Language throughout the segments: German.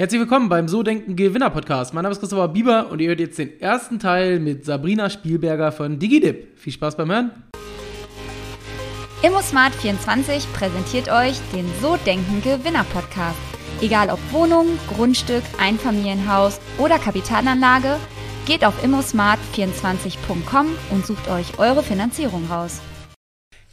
Herzlich willkommen beim So Denken Gewinner Podcast. Mein Name ist Christopher Bieber und ihr hört jetzt den ersten Teil mit Sabrina Spielberger von DigiDip. Viel Spaß beim Hören. ImmoSmart24 präsentiert euch den So Denken Gewinner Podcast. Egal ob Wohnung, Grundstück, Einfamilienhaus oder Kapitalanlage, geht auf immosmart24.com und sucht euch eure Finanzierung raus.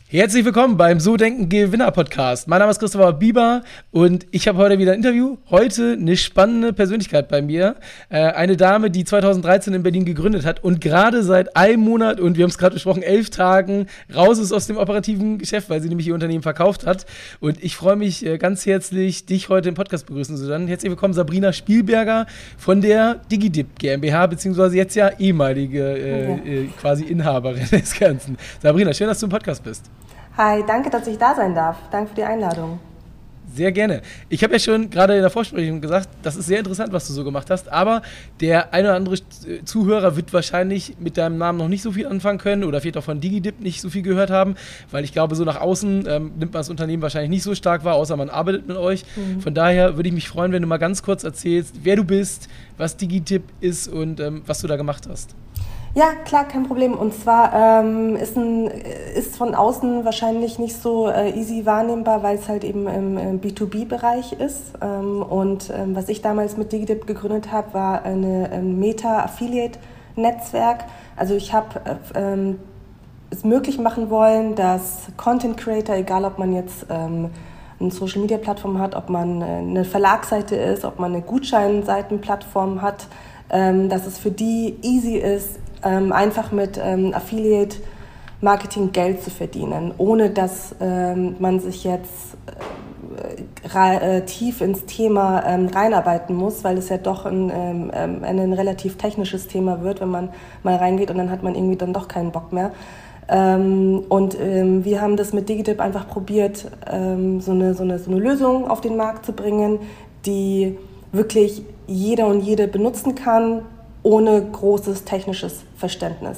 Herzlich willkommen beim So Denken Gewinner Podcast. Mein Name ist Christopher Bieber und ich habe heute wieder ein Interview. Heute eine spannende Persönlichkeit bei mir. Äh, eine Dame, die 2013 in Berlin gegründet hat und gerade seit einem Monat und wir haben es gerade besprochen, elf Tagen raus ist aus dem operativen Geschäft, weil sie nämlich ihr Unternehmen verkauft hat. Und ich freue mich äh, ganz herzlich, dich heute im Podcast begrüßen zu können. Herzlich willkommen, Sabrina Spielberger von der DigiDip GmbH, beziehungsweise jetzt ja ehemalige äh, äh, quasi Inhaberin des Ganzen. Sabrina, schön, dass du im Podcast bist. Hi, danke, dass ich da sein darf. Danke für die Einladung. Sehr gerne. Ich habe ja schon gerade in der Vorsprechung gesagt, das ist sehr interessant, was du so gemacht hast, aber der eine oder andere Zuhörer wird wahrscheinlich mit deinem Namen noch nicht so viel anfangen können oder vielleicht auch von DigiDip nicht so viel gehört haben, weil ich glaube, so nach außen ähm, nimmt man das Unternehmen wahrscheinlich nicht so stark wahr, außer man arbeitet mit euch. Mhm. Von daher würde ich mich freuen, wenn du mal ganz kurz erzählst, wer du bist, was DigiDip ist und ähm, was du da gemacht hast. Ja, klar, kein Problem. Und zwar ähm, ist, ein, ist von außen wahrscheinlich nicht so äh, easy wahrnehmbar, weil es halt eben im, im B2B-Bereich ist. Ähm, und ähm, was ich damals mit DigiDip gegründet habe, war eine, ein Meta-Affiliate-Netzwerk. Also ich habe äh, ähm, es möglich machen wollen, dass Content Creator, egal ob man jetzt ähm, eine Social Media Plattform hat, ob man äh, eine Verlagsseite ist, ob man eine Gutscheinseitenplattform hat, ähm, dass es für die easy ist, ähm, einfach mit ähm, Affiliate Marketing Geld zu verdienen, ohne dass ähm, man sich jetzt äh, äh, tief ins Thema ähm, reinarbeiten muss, weil es ja doch ein, ähm, ähm, ein, relativ technisches Thema wird, wenn man mal reingeht und dann hat man irgendwie dann doch keinen Bock mehr. Ähm, und ähm, wir haben das mit Digitip einfach probiert, ähm, so eine, so, eine, so eine Lösung auf den Markt zu bringen, die wirklich jeder und jede benutzen kann, ohne großes technisches Verständnis.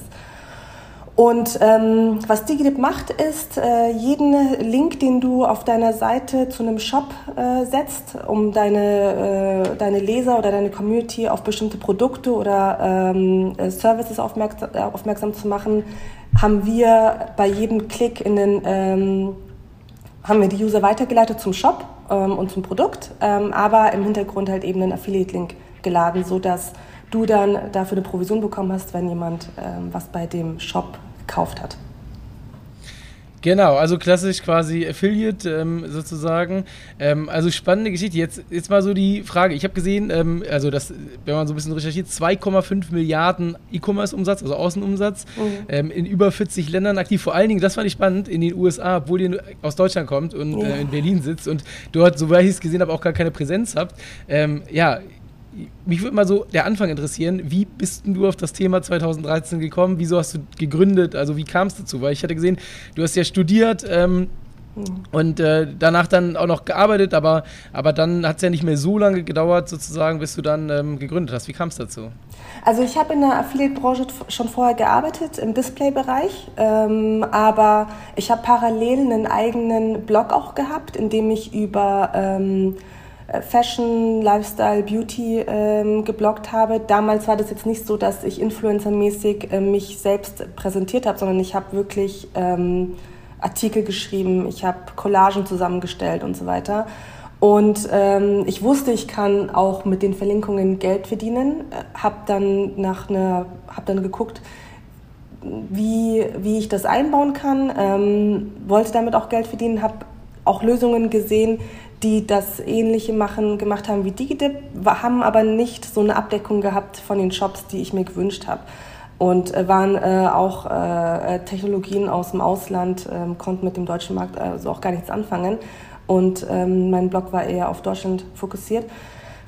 Und ähm, was DigiDip macht, ist, äh, jeden Link, den du auf deiner Seite zu einem Shop äh, setzt, um deine, äh, deine Leser oder deine Community auf bestimmte Produkte oder ähm, Services aufmerksam, äh, aufmerksam zu machen, haben wir bei jedem Klick in den, ähm, haben wir die User weitergeleitet zum Shop ähm, und zum Produkt, ähm, aber im Hintergrund halt eben einen Affiliate-Link geladen, sodass du dann dafür eine Provision bekommen hast, wenn jemand ähm, was bei dem Shop gekauft hat. Genau, also klassisch quasi Affiliate ähm, sozusagen. Ähm, also spannende Geschichte. Jetzt, jetzt mal so die Frage. Ich habe gesehen, ähm, also das, wenn man so ein bisschen recherchiert, 2,5 Milliarden E-Commerce-Umsatz, also Außenumsatz, mhm. Ähm, in über 40 Ländern aktiv. Vor allen Dingen, das fand ich spannend, in den USA, obwohl ihr aus Deutschland kommt und ja. äh, in Berlin sitzt und dort, soweit ich es gesehen habe, auch gar keine Präsenz habt. Ähm, ja, mich würde mal so der Anfang interessieren. Wie bist du auf das Thema 2013 gekommen? Wieso hast du gegründet? Also wie kam es dazu? Weil ich hatte gesehen, du hast ja studiert ähm, mhm. und äh, danach dann auch noch gearbeitet, aber, aber dann hat es ja nicht mehr so lange gedauert, sozusagen, bis du dann ähm, gegründet hast. Wie kam es dazu? Also ich habe in der Affiliate-Branche schon vorher gearbeitet, im Display-Bereich, ähm, aber ich habe parallel einen eigenen Blog auch gehabt, in dem ich über ähm, äh, Fashion, Lifestyle, Beauty ähm, gebloggt habe. Damals war das jetzt nicht so, dass ich influencermäßig äh, mich selbst präsentiert habe, sondern ich habe wirklich ähm, Artikel geschrieben, ich habe Collagen zusammengestellt und so weiter. Und ähm, ich wusste, ich kann auch mit den Verlinkungen Geld verdienen. Äh, habe dann nach einer, habe dann geguckt, wie, wie ich das einbauen kann. Ähm, wollte damit auch Geld verdienen, habe auch Lösungen gesehen, die das Ähnliche machen, gemacht haben wie DigiDip, haben aber nicht so eine Abdeckung gehabt von den Shops, die ich mir gewünscht habe. Und äh, waren äh, auch äh, Technologien aus dem Ausland, äh, konnten mit dem deutschen Markt also auch gar nichts anfangen. Und ähm, mein Blog war eher auf Deutschland fokussiert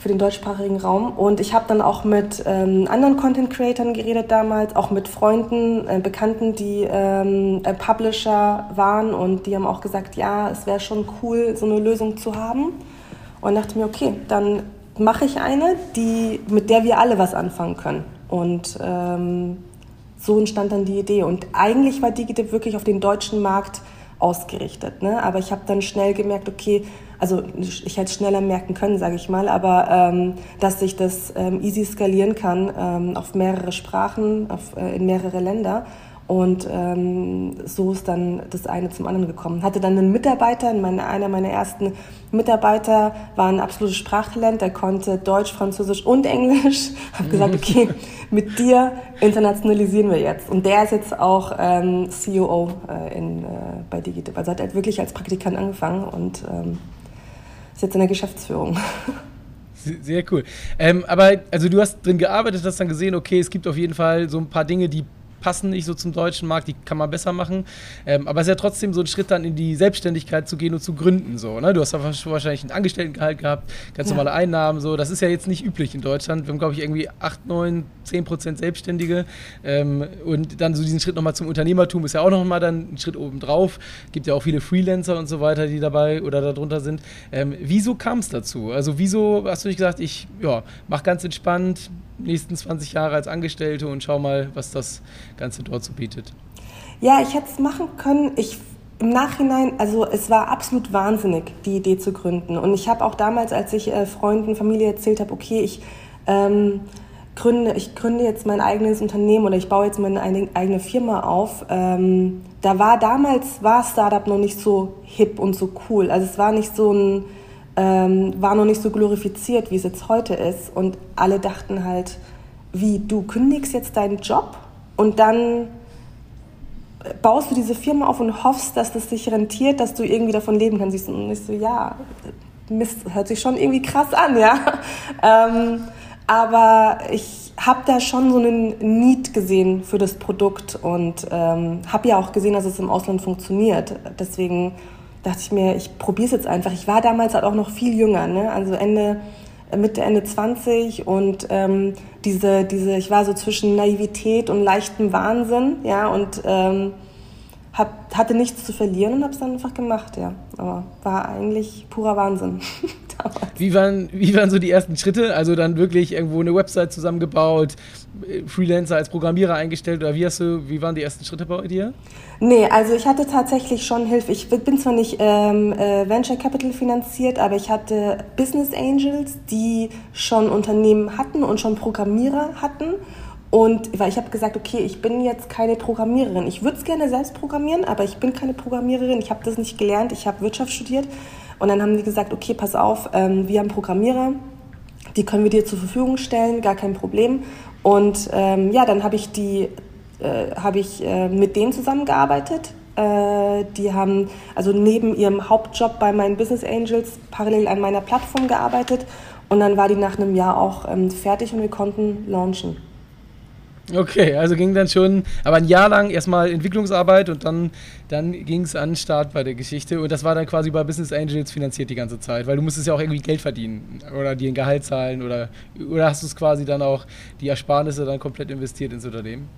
für den deutschsprachigen Raum. Und ich habe dann auch mit ähm, anderen Content-Creatern geredet damals, auch mit Freunden, äh, Bekannten, die ähm, äh, Publisher waren und die haben auch gesagt, ja, es wäre schon cool, so eine Lösung zu haben. Und dachte mir, okay, dann mache ich eine, die, mit der wir alle was anfangen können. Und ähm, so entstand dann die Idee. Und eigentlich war Digitip wirklich auf den deutschen Markt ausgerichtet. Ne? Aber ich habe dann schnell gemerkt, okay, also ich hätte schneller merken können, sage ich mal, aber ähm, dass sich das ähm, easy skalieren kann ähm, auf mehrere Sprachen, auf, äh, in mehrere Länder. Und ähm, so ist dann das eine zum anderen gekommen. Hatte dann einen Mitarbeiter, meine, einer meiner ersten Mitarbeiter war ein absolutes Sprachtalent, der konnte Deutsch, Französisch und Englisch. Hab gesagt, okay, mit dir internationalisieren wir jetzt. Und der ist jetzt auch ähm, CEO äh, in, äh, bei Digitip. Also hat er wirklich als Praktikant angefangen und ähm, ist jetzt in der Geschäftsführung. Sehr cool. Ähm, aber also du hast drin gearbeitet, hast dann gesehen, okay, es gibt auf jeden Fall so ein paar Dinge, die passen nicht so zum deutschen Markt, die kann man besser machen. Ähm, aber es ist ja trotzdem so ein Schritt dann in die Selbstständigkeit zu gehen und zu gründen. So, ne? Du hast ja wahrscheinlich einen Angestelltengehalt gehabt, ganz ja. normale Einnahmen. So. Das ist ja jetzt nicht üblich in Deutschland. Wir haben, glaube ich, irgendwie 8, 9, 10 Prozent Selbstständige. Ähm, und dann so diesen Schritt nochmal zum Unternehmertum ist ja auch nochmal dann ein Schritt obendrauf. Gibt ja auch viele Freelancer und so weiter, die dabei oder darunter sind. Ähm, wieso kam es dazu? Also wieso hast du nicht gesagt, ich ja, mach ganz entspannt, nächsten 20 Jahre als Angestellte und schau mal, was das Ganze dort so bietet? Ja, ich hätte es machen können. Ich im Nachhinein, also es war absolut wahnsinnig, die Idee zu gründen. Und ich habe auch damals, als ich äh, Freunden, Familie erzählt habe, okay, ich ähm, gründe, ich gründe jetzt mein eigenes Unternehmen oder ich baue jetzt meine eigene Firma auf. Ähm, da war damals war Startup noch nicht so hip und so cool. Also es war nicht so ein ähm, war noch nicht so glorifiziert, wie es jetzt heute ist. Und alle dachten halt, wie, du kündigst jetzt deinen Job und dann baust du diese Firma auf und hoffst, dass das sich rentiert, dass du irgendwie davon leben kannst. Und ich so, ja, Mist, hört sich schon irgendwie krass an, ja. Ähm, aber ich habe da schon so einen Need gesehen für das Produkt und ähm, habe ja auch gesehen, dass es im Ausland funktioniert. Deswegen dachte ich mir, ich probiere es jetzt einfach. Ich war damals halt auch noch viel jünger, ne? also Ende, Mitte, Ende 20 und ähm, diese, diese, ich war so zwischen Naivität und leichtem Wahnsinn, ja, und ähm, hab, hatte nichts zu verlieren und habe es dann einfach gemacht, ja. Aber war eigentlich purer Wahnsinn. wie, waren, wie waren so die ersten Schritte? Also dann wirklich irgendwo eine Website zusammengebaut, Freelancer als Programmierer eingestellt oder wie hast du, wie waren die ersten Schritte bei dir? Nee, also ich hatte tatsächlich schon Hilfe. Ich bin zwar nicht ähm, äh, Venture Capital finanziert, aber ich hatte Business Angels, die schon Unternehmen hatten und schon Programmierer hatten. Und weil ich habe gesagt, okay, ich bin jetzt keine Programmiererin. Ich würde es gerne selbst programmieren, aber ich bin keine Programmiererin. Ich habe das nicht gelernt. Ich habe Wirtschaft studiert. Und dann haben die gesagt, okay, pass auf, ähm, wir haben Programmierer, die können wir dir zur Verfügung stellen, gar kein Problem. Und ähm, ja, dann habe ich die, äh, habe ich äh, mit denen zusammengearbeitet. Äh, die haben also neben ihrem Hauptjob bei meinen Business Angels parallel an meiner Plattform gearbeitet. Und dann war die nach einem Jahr auch ähm, fertig und wir konnten launchen. Okay, also ging dann schon, aber ein Jahr lang erstmal Entwicklungsarbeit und dann, dann ging es an den Start bei der Geschichte und das war dann quasi bei Business Angels finanziert die ganze Zeit, weil du musstest ja auch irgendwie Geld verdienen oder dir ein Gehalt zahlen oder, oder hast du es quasi dann auch die Ersparnisse dann komplett investiert ins Unternehmen?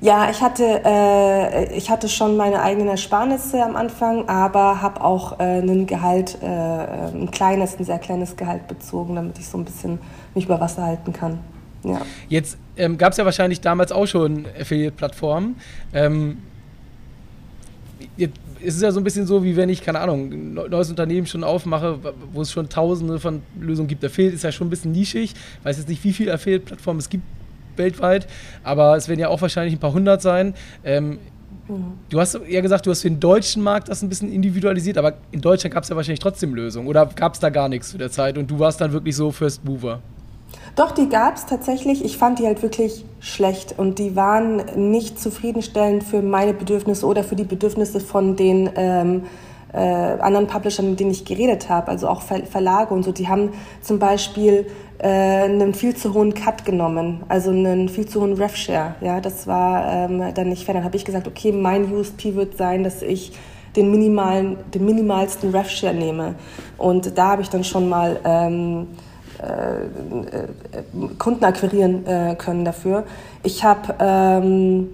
Ja, ich hatte, äh, ich hatte schon meine eigenen Ersparnisse am Anfang, aber habe auch äh, ein Gehalt, äh, ein kleines, ein sehr kleines Gehalt bezogen, damit ich so ein bisschen mich über Wasser halten kann. Ja. Jetzt ähm, gab es ja wahrscheinlich damals auch schon Affiliate-Plattformen. Ähm, es ist ja so ein bisschen so, wie wenn ich, keine Ahnung, ein neues Unternehmen schon aufmache, wo es schon tausende von Lösungen gibt. Affiliate ist ja schon ein bisschen nischig. Ich weiß jetzt nicht, wie viele Affiliate-Plattformen es gibt weltweit, aber es werden ja auch wahrscheinlich ein paar hundert sein. Ähm, mhm. Du hast ja gesagt, du hast für den deutschen Markt das ein bisschen individualisiert, aber in Deutschland gab es ja wahrscheinlich trotzdem Lösungen. Oder gab es da gar nichts zu der Zeit und du warst dann wirklich so First Mover? Doch, die gab es tatsächlich. Ich fand die halt wirklich schlecht und die waren nicht zufriedenstellend für meine Bedürfnisse oder für die Bedürfnisse von den ähm, äh, anderen Publishern, mit denen ich geredet habe, also auch Ver Verlage und so. Die haben zum Beispiel äh, einen viel zu hohen Cut genommen, also einen viel zu hohen Ref-Share. Ja, das war ähm, dann nicht fair. Dann habe ich gesagt, okay, mein USP wird sein, dass ich den minimalen, den minimalsten Ref-Share nehme. Und da habe ich dann schon mal ähm, äh, äh, Kunden akquirieren äh, können dafür. Ich habe, ähm,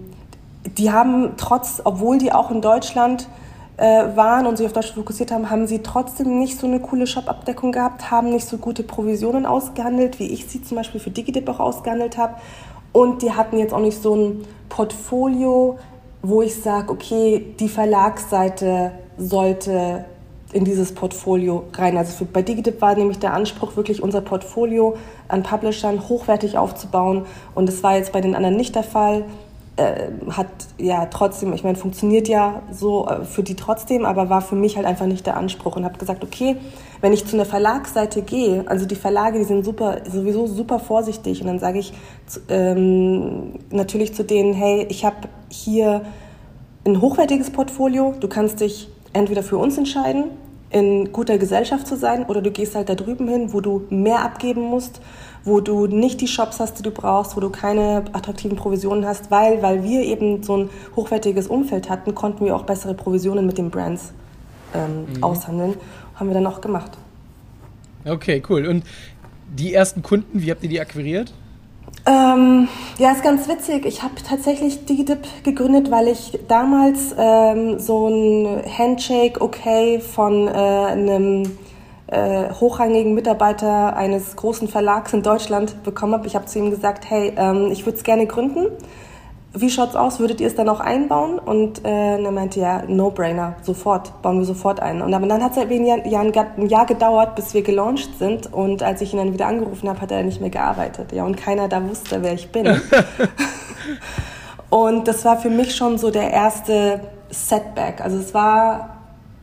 die haben trotz, obwohl die auch in Deutschland waren und sich auf Deutschland fokussiert haben, haben sie trotzdem nicht so eine coole Shop-Abdeckung gehabt, haben nicht so gute Provisionen ausgehandelt, wie ich sie zum Beispiel für DigiDip auch ausgehandelt habe. Und die hatten jetzt auch nicht so ein Portfolio, wo ich sage, okay, die Verlagsseite sollte in dieses Portfolio rein. Also für, bei Digitip war nämlich der Anspruch, wirklich unser Portfolio an Publishern hochwertig aufzubauen. Und das war jetzt bei den anderen nicht der Fall. Äh, hat ja trotzdem, ich meine, funktioniert ja so äh, für die trotzdem, aber war für mich halt einfach nicht der Anspruch und habe gesagt, okay, wenn ich zu einer Verlagsseite gehe, also die Verlage, die sind super, sowieso super vorsichtig und dann sage ich ähm, natürlich zu denen, hey, ich habe hier ein hochwertiges Portfolio, du kannst dich entweder für uns entscheiden, in guter Gesellschaft zu sein, oder du gehst halt da drüben hin, wo du mehr abgeben musst wo du nicht die Shops hast, die du brauchst, wo du keine attraktiven Provisionen hast, weil, weil wir eben so ein hochwertiges Umfeld hatten, konnten wir auch bessere Provisionen mit den Brands ähm, mhm. aushandeln. Haben wir dann auch gemacht. Okay, cool. Und die ersten Kunden, wie habt ihr die akquiriert? Ähm, ja, ist ganz witzig. Ich habe tatsächlich DigiDip gegründet, weil ich damals ähm, so ein Handshake okay von äh, einem äh, hochrangigen Mitarbeiter eines großen Verlags in Deutschland bekommen habe. Ich habe zu ihm gesagt, hey, ähm, ich würde es gerne gründen. Wie schaut's aus? Würdet ihr es dann auch einbauen? Und äh, er meinte, ja, No-Brainer, sofort, bauen wir sofort ein. Und aber dann hat es halt ein Jahr, ein Jahr gedauert, bis wir gelauncht sind. Und als ich ihn dann wieder angerufen habe, hat er nicht mehr gearbeitet. Ja, und keiner da wusste, wer ich bin. und das war für mich schon so der erste Setback. Also es war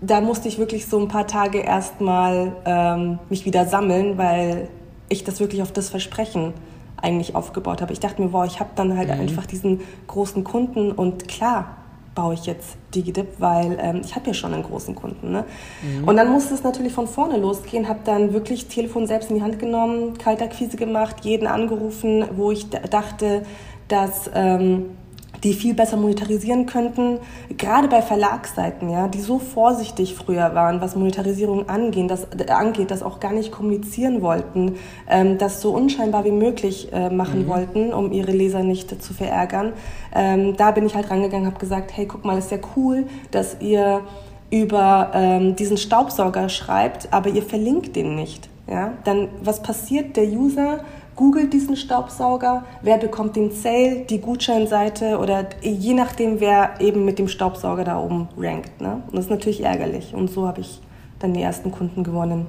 da musste ich wirklich so ein paar Tage erstmal ähm, mich wieder sammeln, weil ich das wirklich auf das Versprechen eigentlich aufgebaut habe. Ich dachte mir, wow, ich habe dann halt mhm. einfach diesen großen Kunden und klar baue ich jetzt DigiDip, weil ähm, ich habe ja schon einen großen Kunden. Ne? Mhm. Und dann musste es natürlich von vorne losgehen, habe dann wirklich Telefon selbst in die Hand genommen, Kaltakquise gemacht, jeden angerufen, wo ich dachte, dass... Ähm, die viel besser monetarisieren könnten. Gerade bei Verlagsseiten, ja, die so vorsichtig früher waren, was Monetarisierung angeht, das, äh, angeht, das auch gar nicht kommunizieren wollten, ähm, das so unscheinbar wie möglich äh, machen mhm. wollten, um ihre Leser nicht zu verärgern. Ähm, da bin ich halt rangegangen, habe gesagt, hey, guck mal, ist ja cool, dass ihr über ähm, diesen Staubsauger schreibt, aber ihr verlinkt den nicht. Ja? Dann was passiert? Der User googelt diesen Staubsauger, wer bekommt den Sale, die Gutscheinseite oder je nachdem, wer eben mit dem Staubsauger da oben rankt. Ne? Und das ist natürlich ärgerlich. Und so habe ich dann die ersten Kunden gewonnen.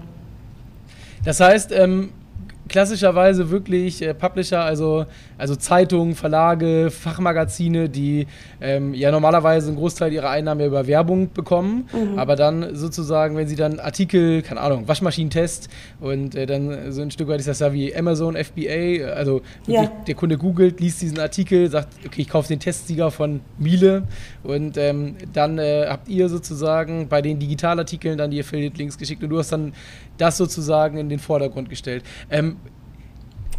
Das heißt, ähm, klassischerweise wirklich äh, Publisher, also, also Zeitungen, Verlage, Fachmagazine, die ähm, ja normalerweise einen Großteil ihrer Einnahmen ja über Werbung bekommen, mhm. aber dann sozusagen, wenn sie dann Artikel, keine Ahnung, Waschmaschinentest und äh, dann so ein Stück weit ist das ja wie Amazon, FBA, also ja. der Kunde googelt, liest diesen Artikel, sagt, okay, ich kaufe den Testsieger von Miele und ähm, dann äh, habt ihr sozusagen bei den Digitalartikeln dann die Affiliate-Links geschickt und du hast dann das sozusagen in den Vordergrund gestellt. Ähm,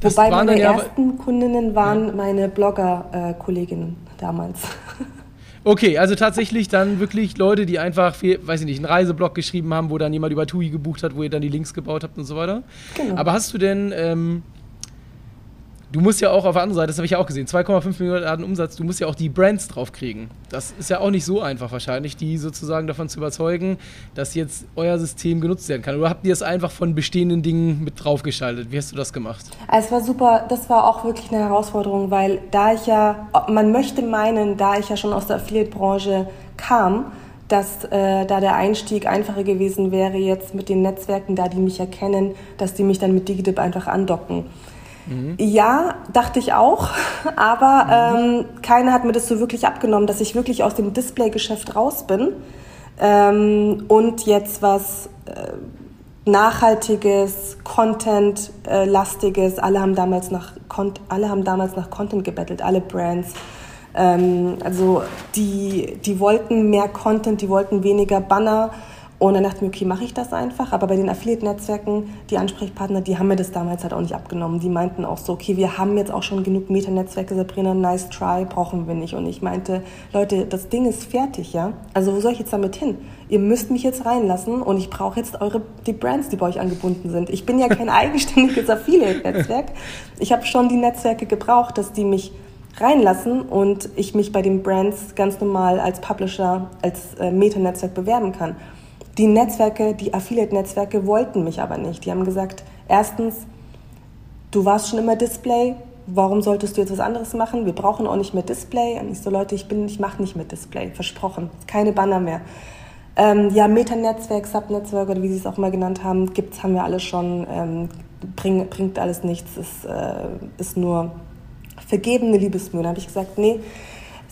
Wobei meine ersten Kundinnen waren ja. meine Blogger-Kolleginnen damals. Okay, also tatsächlich dann wirklich Leute, die einfach, weiß ich nicht, einen Reiseblog geschrieben haben, wo dann jemand über TUI gebucht hat, wo ihr dann die Links gebaut habt und so weiter. Genau. Aber hast du denn ähm, du musst ja auch auf der anderen Seite, das habe ich ja auch gesehen, 2,5 Milliarden Umsatz, du musst ja auch die Brands draufkriegen. Das ist ja auch nicht so einfach wahrscheinlich, die sozusagen davon zu überzeugen, dass jetzt euer System genutzt werden kann. Oder habt ihr es einfach von bestehenden Dingen mit draufgeschaltet? Wie hast du das gemacht? Es war super, das war auch wirklich eine Herausforderung, weil da ich ja, man möchte meinen, da ich ja schon aus der Affiliate-Branche kam, dass äh, da der Einstieg einfacher gewesen wäre jetzt mit den Netzwerken, da die mich erkennen, dass die mich dann mit Digidip einfach andocken. Mhm. Ja, dachte ich auch, aber mhm. ähm, keiner hat mir das so wirklich abgenommen, dass ich wirklich aus dem Display-Geschäft raus bin ähm, und jetzt was äh, nachhaltiges, Content-lastiges. Alle haben damals nach alle haben damals nach Content gebettelt, alle Brands. Ähm, also die die wollten mehr Content, die wollten weniger Banner. Und dann dachte ich mir, okay, mache ich das einfach. Aber bei den Affiliate-Netzwerken, die Ansprechpartner, die haben mir das damals halt auch nicht abgenommen. Die meinten auch so, okay, wir haben jetzt auch schon genug Meta-Netzwerke, Sabrina, nice try, brauchen wir nicht. Und ich meinte, Leute, das Ding ist fertig, ja? Also wo soll ich jetzt damit hin? Ihr müsst mich jetzt reinlassen und ich brauche jetzt eure, die Brands, die bei euch angebunden sind. Ich bin ja kein eigenständiges Affiliate-Netzwerk. Ich habe schon die Netzwerke gebraucht, dass die mich reinlassen und ich mich bei den Brands ganz normal als Publisher, als äh, Meta-Netzwerk bewerben kann. Die Netzwerke, die Affiliate-Netzwerke wollten mich aber nicht. Die haben gesagt, erstens, du warst schon immer Display, warum solltest du jetzt was anderes machen? Wir brauchen auch nicht mehr Display. Und ich so, Leute, ich bin, ich mache nicht mehr Display, versprochen. Keine Banner mehr. Ähm, ja, Metanetzwerk, Subnetzwerk oder wie sie es auch mal genannt haben, gibt's, haben wir alle schon. Ähm, bring, bringt alles nichts, ist, äh, ist nur vergebene Liebesmühe. Da habe ich gesagt, nee,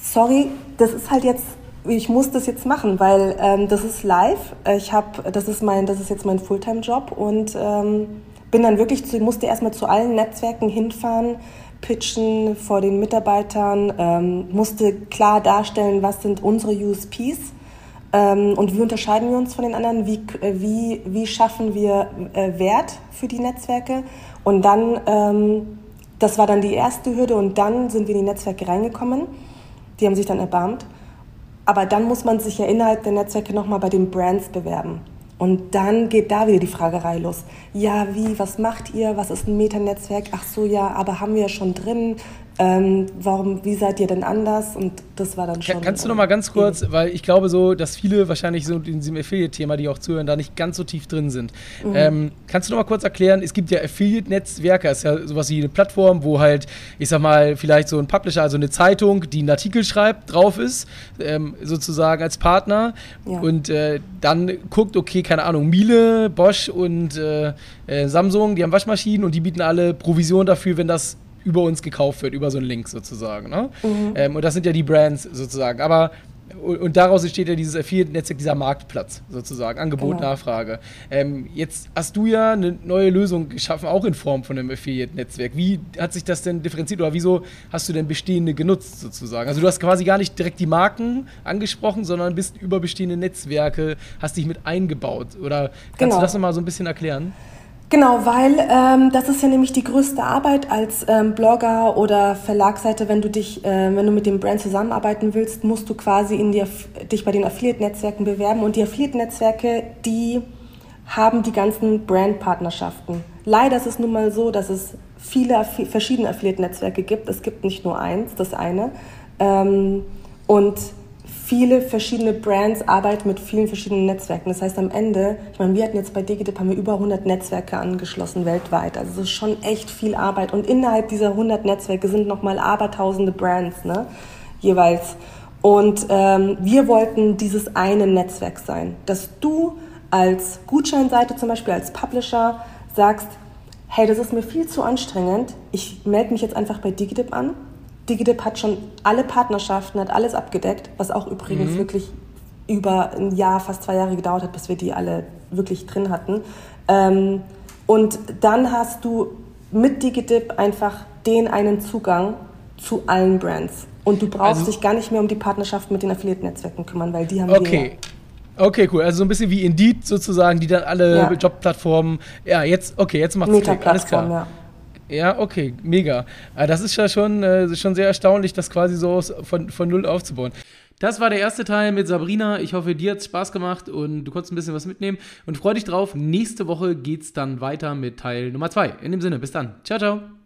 sorry, das ist halt jetzt ich muss das jetzt machen, weil ähm, das ist live. Ich habe, das ist mein, das ist jetzt mein Fulltime-Job und ähm, bin dann wirklich zu, musste erstmal zu allen Netzwerken hinfahren, pitchen vor den Mitarbeitern, ähm, musste klar darstellen, was sind unsere USPs ähm, und wie unterscheiden wir uns von den anderen, wie, äh, wie, wie schaffen wir äh, Wert für die Netzwerke und dann, ähm, das war dann die erste Hürde und dann sind wir in die Netzwerke reingekommen. Die haben sich dann erbarmt. Aber dann muss man sich ja innerhalb der Netzwerke nochmal bei den Brands bewerben. Und dann geht da wieder die Fragerei los. Ja, wie, was macht ihr? Was ist ein Metanetzwerk? Ach so, ja, aber haben wir ja schon drin ähm, warum, wie seid ihr denn anders? Und das war dann schon. Kannst du noch mal ganz kurz, weil ich glaube so, dass viele wahrscheinlich so in diesem Affiliate-Thema, die auch zuhören, da nicht ganz so tief drin sind. Mhm. Ähm, kannst du noch mal kurz erklären, es gibt ja Affiliate-Netzwerke, ist ja sowas wie eine Plattform, wo halt, ich sag mal, vielleicht so ein Publisher, also eine Zeitung, die einen Artikel schreibt, drauf ist, ähm, sozusagen als Partner ja. und äh, dann guckt, okay, keine Ahnung, Miele, Bosch und äh, äh, Samsung, die haben Waschmaschinen und die bieten alle Provision dafür, wenn das über uns gekauft wird, über so einen Link sozusagen. Ne? Mhm. Ähm, und das sind ja die Brands sozusagen. Aber und daraus entsteht ja dieses Affiliate-Netzwerk, dieser Marktplatz sozusagen, Angebot, genau. Nachfrage. Ähm, jetzt hast du ja eine neue Lösung geschaffen, auch in Form von einem Affiliate-Netzwerk. Wie hat sich das denn differenziert oder wieso hast du denn bestehende genutzt sozusagen? Also du hast quasi gar nicht direkt die Marken angesprochen, sondern bist über bestehende Netzwerke, hast dich mit eingebaut. Oder kannst genau. du das nochmal so ein bisschen erklären? Genau, weil ähm, das ist ja nämlich die größte Arbeit als ähm, Blogger oder Verlagsseite, wenn du dich, äh, wenn du mit dem Brand zusammenarbeiten willst, musst du quasi in die, dich bei den Affiliate-Netzwerken bewerben und die Affiliate-Netzwerke, die haben die ganzen Brand-Partnerschaften. Leider ist es nun mal so, dass es viele verschiedene Affiliate-Netzwerke gibt. Es gibt nicht nur eins, das eine. Ähm, und viele verschiedene Brands arbeiten mit vielen verschiedenen Netzwerken. Das heißt am Ende, ich meine, wir hatten jetzt bei Digitip haben wir über 100 Netzwerke angeschlossen weltweit. Also es ist schon echt viel Arbeit. Und innerhalb dieser 100 Netzwerke sind nochmal abertausende Brands, ne, jeweils. Und ähm, wir wollten dieses eine Netzwerk sein, dass du als Gutscheinseite zum Beispiel, als Publisher sagst, hey, das ist mir viel zu anstrengend, ich melde mich jetzt einfach bei Digidip an DigiDip hat schon alle Partnerschaften, hat alles abgedeckt, was auch übrigens mhm. wirklich über ein Jahr, fast zwei Jahre gedauert hat, bis wir die alle wirklich drin hatten. Ähm, und dann hast du mit DigiDip einfach den einen Zugang zu allen Brands. Und du brauchst also, dich gar nicht mehr um die Partnerschaft mit den Affiliate-Netzwerken kümmern, weil die haben okay. wir. Okay, cool. Also so ein bisschen wie Indeed sozusagen, die dann alle ja. Jobplattformen. Ja, jetzt, okay, jetzt macht's Klick. Alles klar. Ja. Ja, okay, mega. Ah, das ist ja schon, äh, schon sehr erstaunlich, das quasi so von, von null aufzubauen. Das war der erste Teil mit Sabrina. Ich hoffe, dir hat es Spaß gemacht und du konntest ein bisschen was mitnehmen. Und freu dich drauf. Nächste Woche geht es dann weiter mit Teil Nummer zwei. In dem Sinne, bis dann. Ciao, ciao.